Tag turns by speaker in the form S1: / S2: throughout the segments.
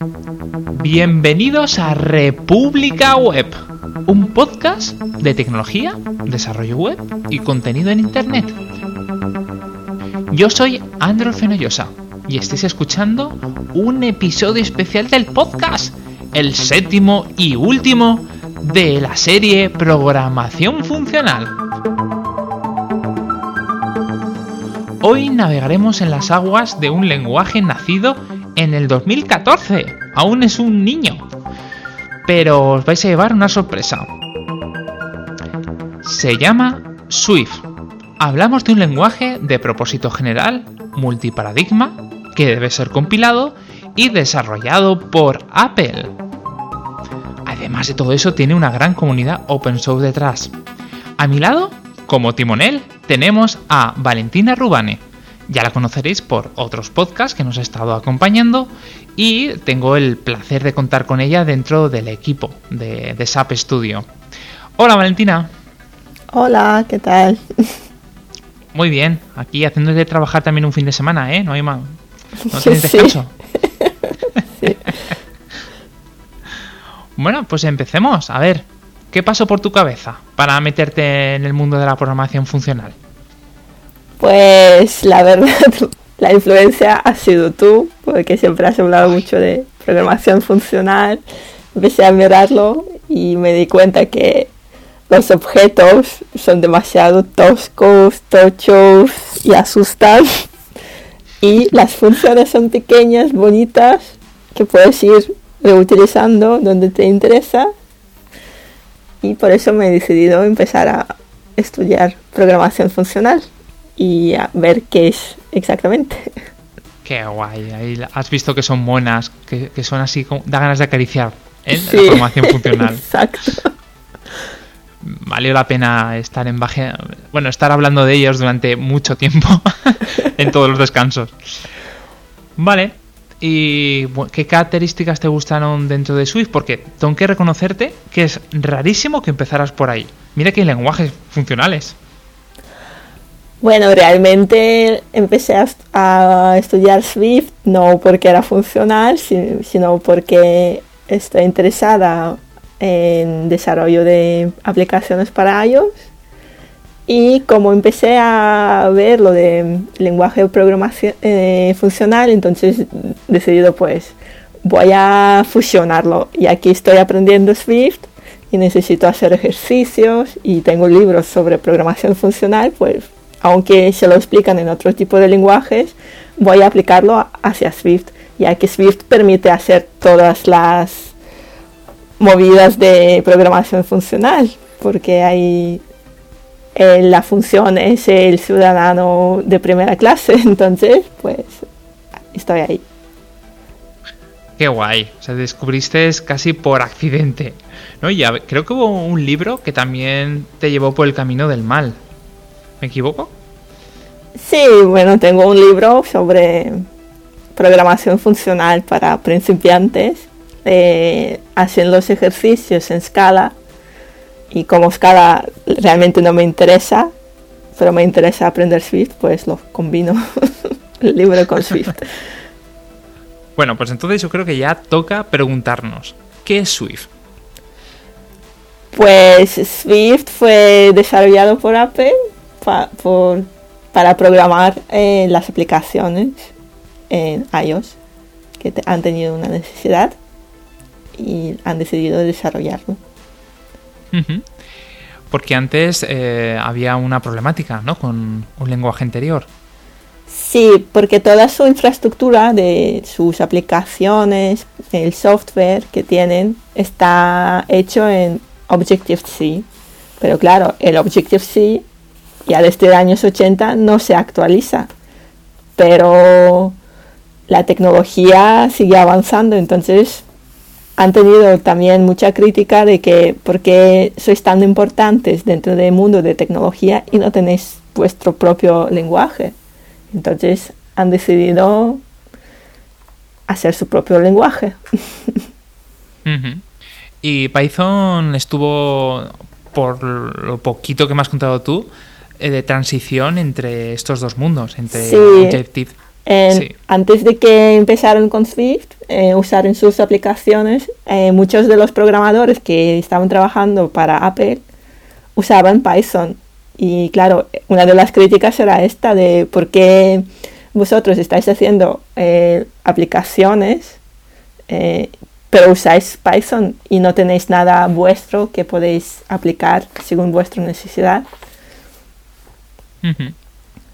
S1: Bienvenidos a República Web, un podcast de tecnología, desarrollo web y contenido en Internet. Yo soy Andrew Fenollosa y estáis escuchando un episodio especial del podcast, el séptimo y último de la serie Programación Funcional. Hoy navegaremos en las aguas de un lenguaje nacido en el 2014. Aún es un niño. Pero os vais a llevar una sorpresa. Se llama Swift. Hablamos de un lenguaje de propósito general, multiparadigma, que debe ser compilado y desarrollado por Apple. Además de todo eso, tiene una gran comunidad open source detrás. A mi lado, como timonel, tenemos a Valentina Rubane, ya la conoceréis por otros podcasts que nos ha estado acompañando y tengo el placer de contar con ella dentro del equipo de, SAP Studio. Hola Valentina.
S2: Hola, ¿qué tal?
S1: Muy bien, aquí haciéndole trabajar también un fin de semana, ¿eh? No hay más. No tienes descanso. bueno, pues empecemos. A ver, ¿qué pasó por tu cabeza para meterte en el mundo de la programación funcional?
S2: Pues la verdad, la influencia ha sido tú, porque siempre has hablado mucho de programación funcional. Empecé a mirarlo y me di cuenta que los objetos son demasiado toscos, tochos y asustan. Y las funciones son pequeñas, bonitas, que puedes ir reutilizando donde te interesa. Y por eso me he decidido empezar a estudiar programación funcional y a ver qué es exactamente.
S1: Qué guay, ahí has visto que son monas, que, son así, da ganas de acariciar ¿eh? la formación funcional.
S2: Exacto.
S1: Valió la pena estar en baje, bueno, estar hablando de ellos durante mucho tiempo en todos los descansos. Vale, ¿y qué características te gustaron dentro de Swift? Porque tengo que reconocerte que es rarísimo que empezaras por ahí. Mira que hay lenguajes funcionales.
S2: Bueno, realmente empecé a, estudiar Swift no porque era funcional, sino porque estoy interesada en desarrollo de aplicaciones para iOS. Y como empecé a ver lo de lenguaje de programación eh, funcional, entonces decidido pues voy a fusionarlo. Y aquí estoy aprendiendo Swift y necesito hacer ejercicios y tengo libros sobre programación funcional, pues aunque se lo explican en otro tipo de lenguajes, voy a aplicarlo hacia Swift, ya que Swift permite hacer todas las movidas de programación funcional, porque hay eh, la función es el ciudadano de primera clase, entonces pues estoy ahí.
S1: Qué guay, o sea, descubriste casi por accidente, ¿no? Y creo que hubo un libro que también te llevó por el camino del mal, ¿Me equivoco?
S2: Sí, bueno, tengo un libro sobre programación funcional para principiantes. Eh, hacen los ejercicios en Scala y como Scala realmente no me interesa, pero me interesa aprender Swift, pues lo combino el libro con Swift.
S1: bueno, pues entonces yo creo que ya toca preguntarnos, ¿qué es Swift?
S2: Pues Swift fue desarrollado por Apple para programar eh, las aplicaciones en iOS que han tenido una necesidad y han decidido desarrollarlo.
S1: Porque antes eh, había una problemática, ¿no? Con un lenguaje anterior.
S2: Sí, porque toda su infraestructura de sus aplicaciones, el software que tienen, está hecho en Objective-C. Pero claro, el Objective-C ya desde los años 80 no se actualiza, pero la tecnología sigue avanzando, entonces han tenido también mucha crítica de que por qué sois tan importantes dentro del mundo de tecnología y no tenéis vuestro propio lenguaje. Entonces han decidido hacer su propio lenguaje.
S1: Y Python estuvo, por lo poquito que me has contado tú, eh, de transición entre estos dos mundos, entre
S2: sí, Antes de que empezaran con Swift, eh, usar en sus aplicaciones, eh, muchos de los programadores que estaban trabajando para Apple usaban Python. Y claro, una de las críticas era esta de por qué vosotros estáis haciendo aplicaciones, pero usáis Python y no tenéis nada vuestro que podéis aplicar según vuestra necesidad.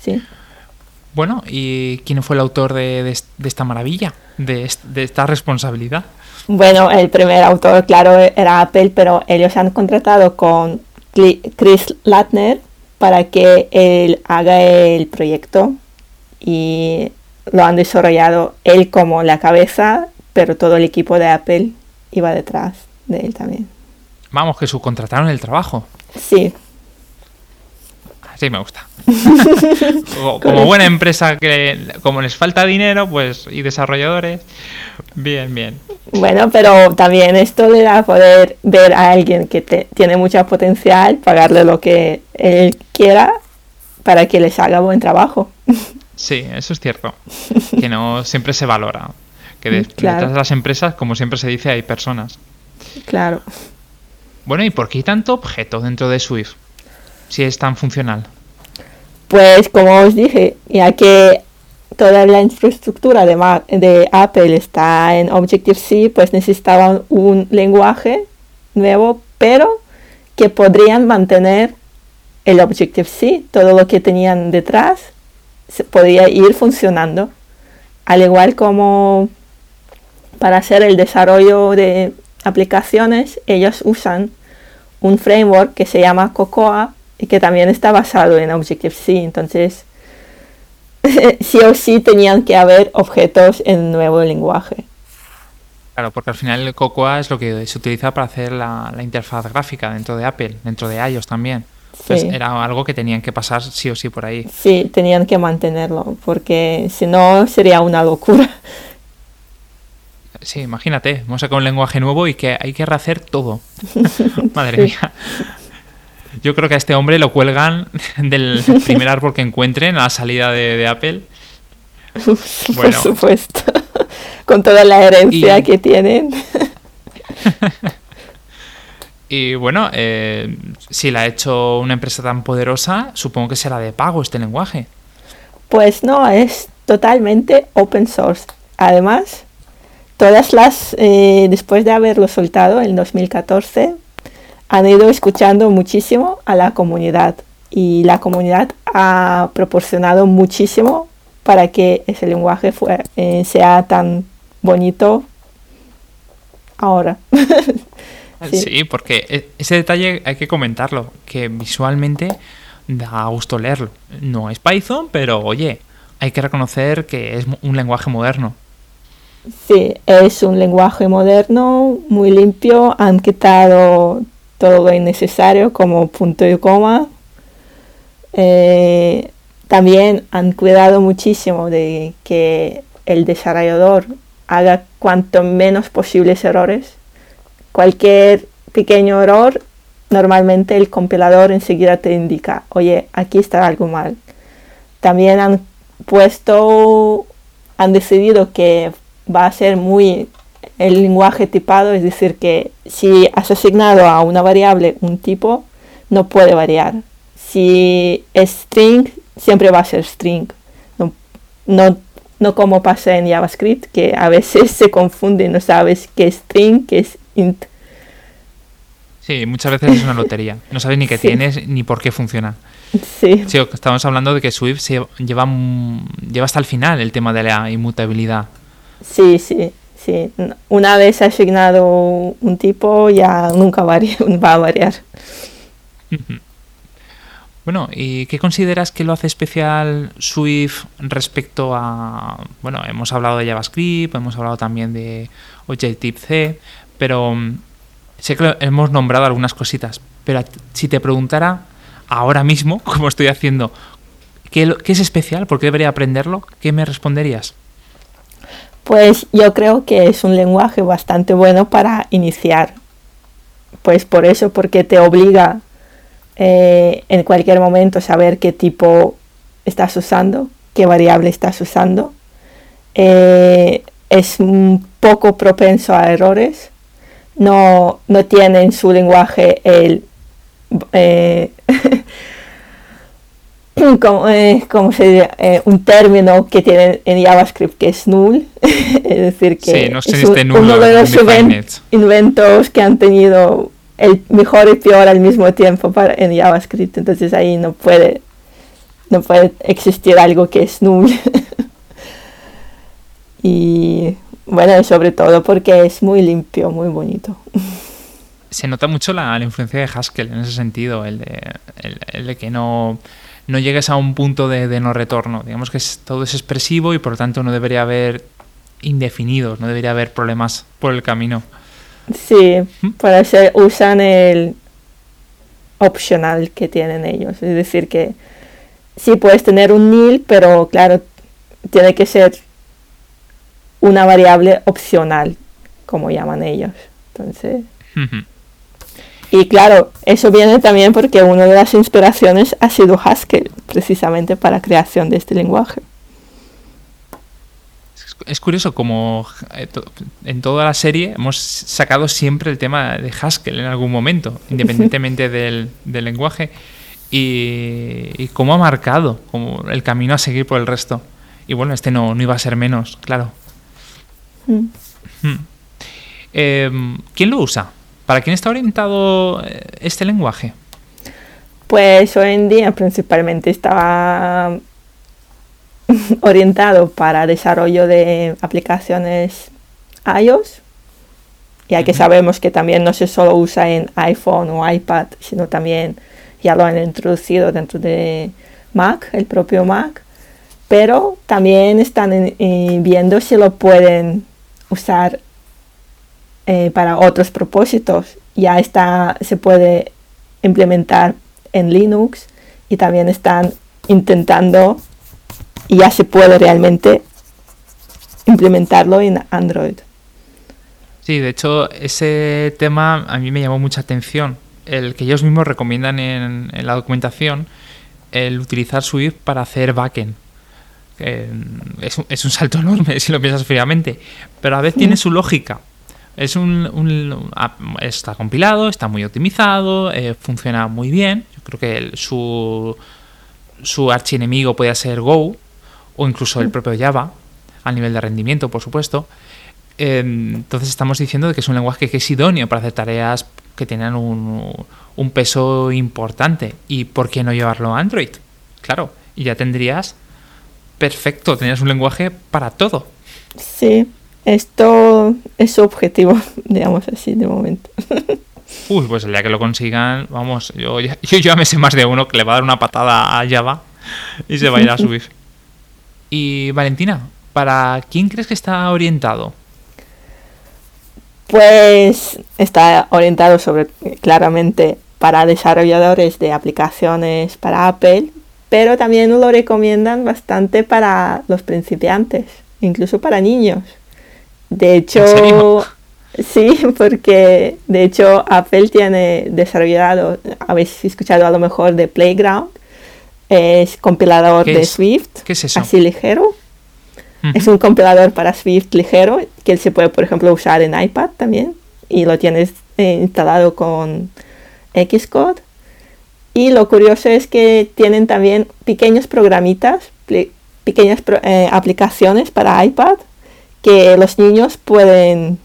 S1: Sí. Bueno, ¿y quién fue el autor de, esta maravilla, de, esta responsabilidad?
S2: Bueno, el primer autor, claro, era Apple, pero ellos han contratado con Chris Latner para que él haga el proyecto y lo han desarrollado él como la cabeza, pero todo el equipo de Apple iba detrás de él también.
S1: Vamos, que subcontrataron el trabajo.
S2: Sí,
S1: sí me gusta. como, buena empresa que como les falta dinero, pues y desarrolladores, bien, bien.
S2: Bueno, pero también esto le da poder ver a alguien que tiene mucho potencial, pagarle lo que él quiera para que les haga buen trabajo.
S1: Sí, eso es cierto. Que no siempre se valora. Que detrás de las empresas, como siempre se dice, hay personas.
S2: Claro.
S1: Bueno, ¿y por qué hay tanto objeto dentro de Swift? Si es tan funcional?
S2: Pues como os dije, ya que toda la infraestructura de, Apple está en Objective-C, pues necesitaban un lenguaje nuevo, pero que podrían mantener el Objective-C, todo lo que tenían detrás se podría ir funcionando. Al igual como para hacer el desarrollo de aplicaciones, ellos usan un framework que se llama Cocoa y que también está basado en Objective-C. Entonces, sí o sí tenían que haber objetos en nuevo lenguaje.
S1: Claro, porque al final el Cocoa es lo que se utiliza para hacer la, interfaz gráfica dentro de Apple, dentro de iOS también. Pues era algo que tenían que pasar sí o sí por ahí.
S2: Sí, tenían que mantenerlo, porque si no sería una locura.
S1: Sí, imagínate, vamos a sacar un lenguaje nuevo y que hay que rehacer todo. Madre mía. Yo creo que a este hombre lo cuelgan del primer árbol que encuentren a la salida de, Apple.
S2: Por supuesto. Con toda la herencia que tienen.
S1: y bueno, eh, si la ha hecho una empresa tan poderosa, supongo que será de pago este lenguaje.
S2: Pues no, es totalmente open source. Además, todas las, eh, después de haberlo soltado en 2014, han ido escuchando muchísimo a la comunidad y la comunidad ha proporcionado muchísimo para que ese lenguaje eh, sea tan bonito ahora.
S1: sí. porque e, ese detalle hay que comentarlo, que visualmente da gusto leerlo. No es Python, pero oye, hay que reconocer que es un lenguaje moderno.
S2: Sí, es un lenguaje moderno, muy limpio, han quitado todo lo innecesario como punto y coma. Eh, también han cuidado muchísimo de que el desarrollador haga cuanto menos posibles errores. Cualquier pequeño error, normalmente el compilador enseguida te indica, oye, aquí está algo mal. También han puesto, han decidido que va a ser muy el lenguaje tipado, es decir, que si has asignado a una variable un tipo, no puede variar. Si es string, siempre va a ser string. No, no, como pasa en JavaScript, que a veces se confunde, no sabes qué es string, qué es int.
S1: Sí, muchas veces es una lotería. No sabes ni qué tienes ni por qué funciona.
S2: Sí.
S1: sí. Estamos hablando de que Swift se lleva, lleva hasta el final el tema de la inmutabilidad.
S2: Sí, sí sí, una vez asignado un tipo ya nunca va a variar.
S1: Bueno, ¿y qué consideras que lo hace especial Swift respecto a... Bueno, hemos hablado de JavaScript, hemos hablado también de Objective-C, pero mm, sé que hemos nombrado algunas cositas, pero si te preguntara ahora mismo, como estoy haciendo, ¿qué, qué es especial? ¿Por qué debería aprenderlo? ¿Qué me responderías?
S2: Pues yo creo que es un lenguaje bastante bueno para iniciar. Pues por eso, porque te obliga eh, en cualquier momento saber qué tipo estás usando, qué variable estás usando eh, es poco propenso a errores. No, no tiene en su lenguaje el eh, como, eh, se eh, un término que tiene en JavaScript que es null, es decir, que
S1: es
S2: uno de los inventos que han tenido el mejor y peor al mismo tiempo para, en JavaScript, entonces ahí no puede, no puede existir algo que es null. y bueno, sobre todo porque es muy limpio, muy bonito.
S1: Se nota mucho la, influencia de Haskell en ese sentido, el de, el de que no no llegues a un punto de, no retorno. Digamos que todo es expresivo y por lo tanto no debería haber indefinidos, no debería haber problemas por el camino.
S2: Sí, ¿Mm? para eso usan el opcional que tienen ellos. Es decir, que sí puedes tener un nil, pero claro, tiene que ser una variable opcional, como llaman ellos. Entonces. Y claro, eso viene también porque una de las inspiraciones ha sido Haskell, precisamente para la creación de este lenguaje.
S1: Es curioso como eh, en toda la serie hemos sacado siempre el tema de Haskell en algún momento, independientemente del, lenguaje, y, cómo ha marcado como el camino a seguir por el resto. Y bueno, este no, no iba a ser menos, claro. Mm. Hmm. Em, ¿Quién lo usa? ¿Para quién está orientado eh, este lenguaje?
S2: Pues hoy en día principalmente estaba orientado para desarrollo de aplicaciones iOS, ya que sabemos que también no se solo usa en iPhone o iPad, sino también ya lo han introducido dentro de Mac, el propio Mac, pero también están viendo si lo pueden usar eh, para otros propósitos. Ya está, se puede implementar en Linux y también están intentando y ya se puede realmente implementarlo en Android.
S1: Sí, de hecho, ese tema a mí me llamó mucha atención. El que ellos mismos recomiendan en, la documentación, el utilizar Swift para hacer backend. es, un, es, un, salto enorme si lo piensas fríamente, pero a veces tiene su lógica. Es un, está compilado, está muy optimizado, eh, funciona muy bien. Yo creo que su, su archienemigo puede ser Go o incluso el propio Java, a nivel de rendimiento, por supuesto. Em, entonces estamos diciendo que es un lenguaje que es idóneo para hacer tareas que tengan un, un peso importante. ¿Y por qué no llevarlo a Android? Claro, y ya tendrías perfecto, tendrías un lenguaje para todo.
S2: Sí, esto es su objetivo, digamos así, de momento.
S1: Uy, pues el día que lo consigan, vamos, yo, yo ya me sé más de uno que le va a dar una patada a Java y se va a ir a subir. Y Valentina, ¿para quién crees que está orientado?
S2: Pues está orientado sobre claramente para desarrolladores de aplicaciones para Apple, pero también lo recomiendan bastante para los principiantes, incluso para niños. De hecho, sí, porque de hecho Apple tiene desarrollado, habéis escuchado a lo mejor de Playground, es compilador de Swift, así ligero. Es un compilador para Swift ligero que se puede, por ejemplo, usar en iPad también y lo tienes eh, instalado con Xcode. Y lo curioso es que tienen también pequeños programitas, pequeñas eh, aplicaciones para iPad que los niños pueden,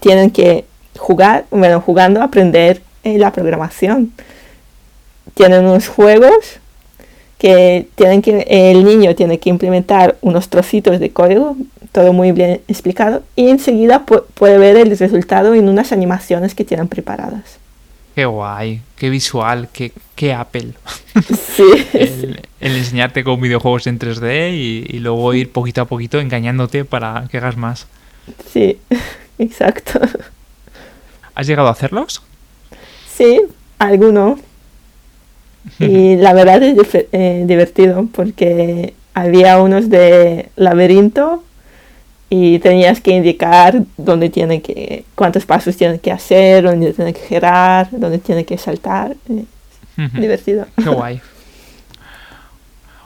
S2: tienen que jugar, bueno, jugando, aprender eh, la programación. Tienen unos juegos que tienen que, el niño tiene que implementar unos trocitos de código, todo muy bien explicado, y enseguida puede ver el resultado en unas animaciones que tienen preparadas.
S1: Qué guay, qué visual, qué, qué Apple.
S2: Sí.
S1: el, enseñarte con videojuegos en 3D y, luego ir poquito a poquito engañándote para que hagas más.
S2: Sí, exacto.
S1: ¿Has llegado a hacerlos?
S2: Sí, alguno. Y la verdad es eh, divertido porque había unos de laberinto y tenías que indicar dónde tiene que, cuántos pasos tiene que hacer, dónde tiene que girar, dónde tiene que saltar. Divertido.
S1: Qué guay.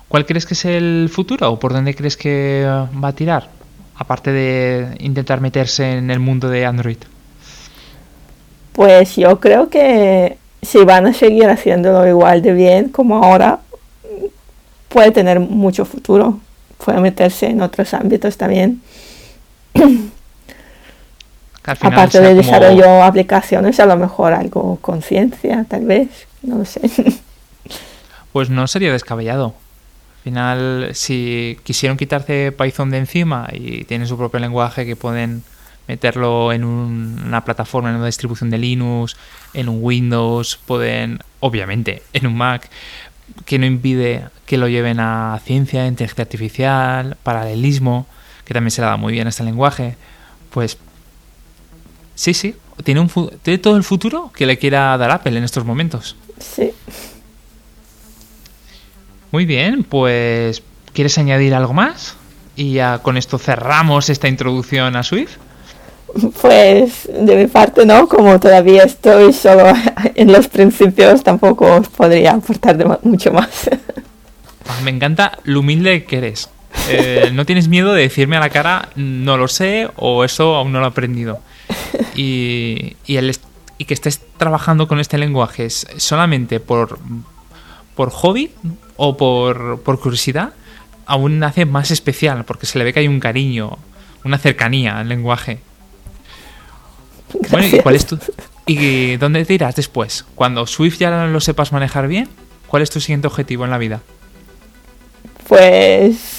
S1: ¿Cuál crees que es el futuro o por dónde crees que va a tirar? aparte de intentar meterse en el mundo de Android?
S2: Pues yo creo que si van a seguir haciéndolo igual de bien como ahora, puede tener mucho futuro. Puede meterse en otros ámbitos también. Aparte de desarrollo aplicaciones, a lo mejor algo con ciencia, tal vez, no lo sé.
S1: Pues no sería descabellado. Al final, si quisieron quitarse Python de encima y tienen su propio lenguaje que pueden meterlo en una plataforma, en una distribución de Linux, en un Windows, pueden, obviamente, en un Mac, que no impide que lo lleven a ciencia, inteligencia artificial, paralelismo, que también se le da muy bien a este lenguaje, pues sí, sí, tiene, un, tiene todo el futuro que le quiera dar Apple en estos momentos.
S2: Sí.
S1: Muy bien, pues ¿quieres añadir algo más? Y ya con esto cerramos esta introducción a Swift.
S2: Pues de mi parte no, como todavía estoy solo en los principios, tampoco os podría aportar mucho más.
S1: Ah, me encanta lo humilde que eres. Eh, no tienes miedo de decirme a la cara, no lo sé o eso aún no lo he aprendido. Y, y, el, y que estés trabajando con este lenguaje solamente por, por hobby o por, por curiosidad, aún hace más especial, porque se le ve que hay un cariño, una cercanía al lenguaje. Bueno, ¿y cuál es tu, ¿y dónde te irás después? Cuando Swift ya lo sepas manejar bien, ¿cuál es tu siguiente objetivo en la vida?
S2: Pues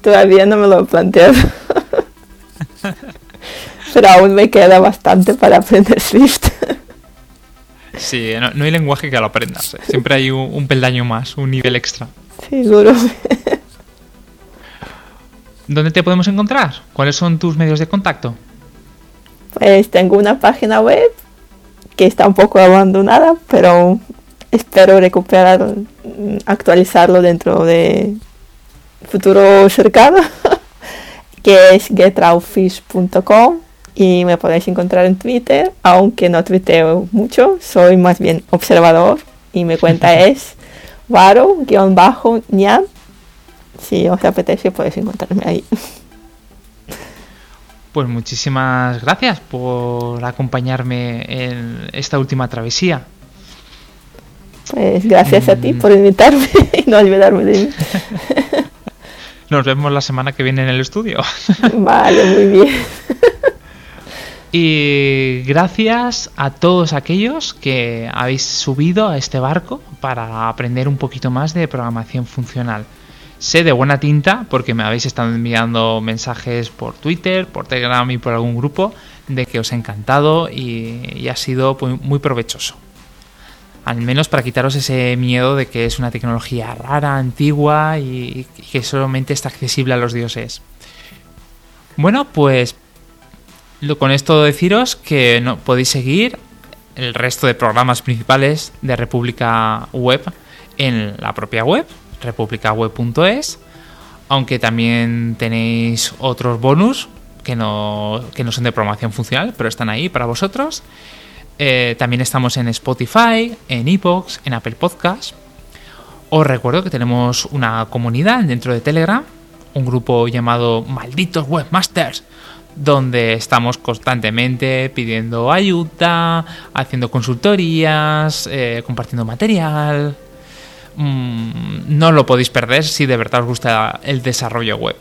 S2: todavía no me lo planteo. Pero aún me queda bastante para aprender Swift.
S1: Sí, no, hay lenguaje que lo aprendas. ¿eh? Siempre hay un, peldaño más, un nivel extra.
S2: Seguro.
S1: ¿Dónde te podemos encontrar? ¿Cuáles son tus medios de contacto?
S2: Pues tengo una página web que está un poco abandonada, pero espero recuperar, actualizarlo dentro de futuro cercano, que es getrowfish.com y me podéis encontrar en Twitter, aunque no tuiteo mucho, soy más bien observador y mi cuenta es varo-ñam. Si os apetece podéis encontrarme ahí.
S1: Pues muchísimas gracias por acompañarme en esta última travesía.
S2: Pues gracias a ti mm. por invitarme y no olvidarme de mí.
S1: Nos vemos la semana que viene en el estudio.
S2: Vale, muy bien.
S1: Y gracias a todos aquellos que habéis subido a este barco para aprender un poquito más de programación funcional. Sé de buena tinta porque me habéis estado enviando mensajes por Twitter, por Telegram y por algún grupo de que os ha encantado y, ha sido muy provechoso. Al menos para quitaros ese miedo de que es una tecnología rara, antigua y que solamente está accesible a los dioses. Bueno, pues con esto deciros que no, podéis seguir el resto de programas principales de República Web en la propia web, republicaweb.es, aunque también tenéis otros bonus que no, que no son de programación funcional, pero están ahí para vosotros. Eh, también estamos en Spotify, en Epox, en Apple Podcast. Os recuerdo que tenemos una comunidad dentro de Telegram, un grupo llamado Malditos Webmasters, donde estamos constantemente pidiendo ayuda, haciendo consultorías, eh, compartiendo material. Mm, no lo podéis perder si de verdad os gusta el desarrollo web.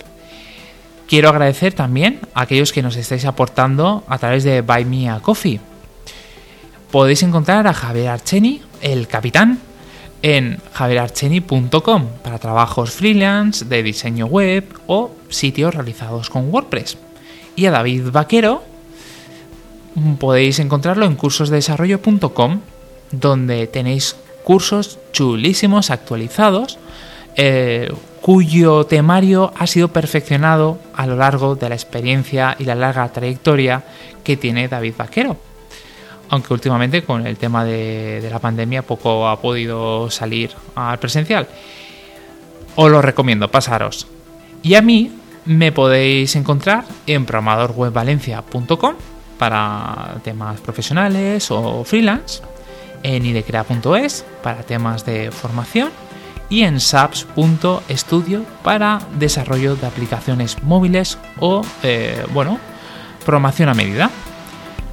S1: Quiero agradecer también a aquellos que nos estáis aportando a través de Buy Me a Coffee. Podéis encontrar a Javier Archeni, el capitán, en javierarcheni.com para trabajos freelance de diseño web o sitios realizados con WordPress y a David Vaquero podéis encontrarlo en cursosdesarrollo.com donde tenéis cursos chulísimos actualizados eh, cuyo temario ha sido perfeccionado a lo largo de la experiencia y la larga trayectoria que tiene David Vaquero. Aunque últimamente con el tema de, la pandemia poco ha podido salir al presencial. Os lo recomiendo, pasaros. Y a mí me podéis encontrar en programadorwebvalencia.com para temas profesionales o freelance, en idecrea.es para temas de formación y en saps.studio para desarrollo de aplicaciones móviles o, eh, bueno, programación a medida.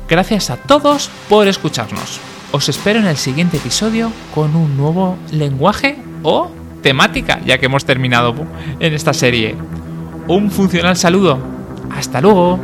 S1: Gracias a todos por escucharnos. Os espero en el siguiente episodio con un nuevo lenguaje o temática, ya que hemos terminado en esta serie. Un funcional saludo. Hasta luego.